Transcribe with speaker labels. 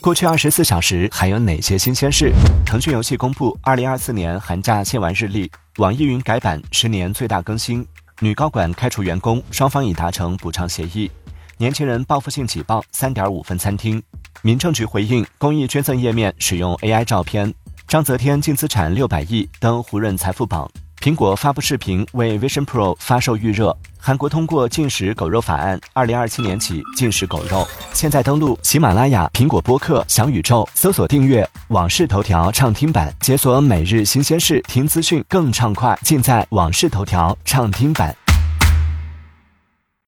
Speaker 1: 过去二十四小时还有哪些新鲜事？腾讯游戏公布二零二四年寒假限玩日历，网易云改版十年最大更新，女高管开除员工，双方已达成补偿协议。年轻人报复性挤爆三点五分餐厅。民政局回应公益捐赠页面使用 AI 照片。章泽天净资产六百亿登胡润财富榜。苹果发布视频为 Vision Pro 发售预热。韩国通过禁食狗肉法案，二零二七年起禁食狗肉。现在登录喜马拉雅、苹果播客、小宇宙，搜索订阅《往事头条》畅听版，解锁每日新鲜事，听资讯更畅快，尽在《往事头条》畅听版。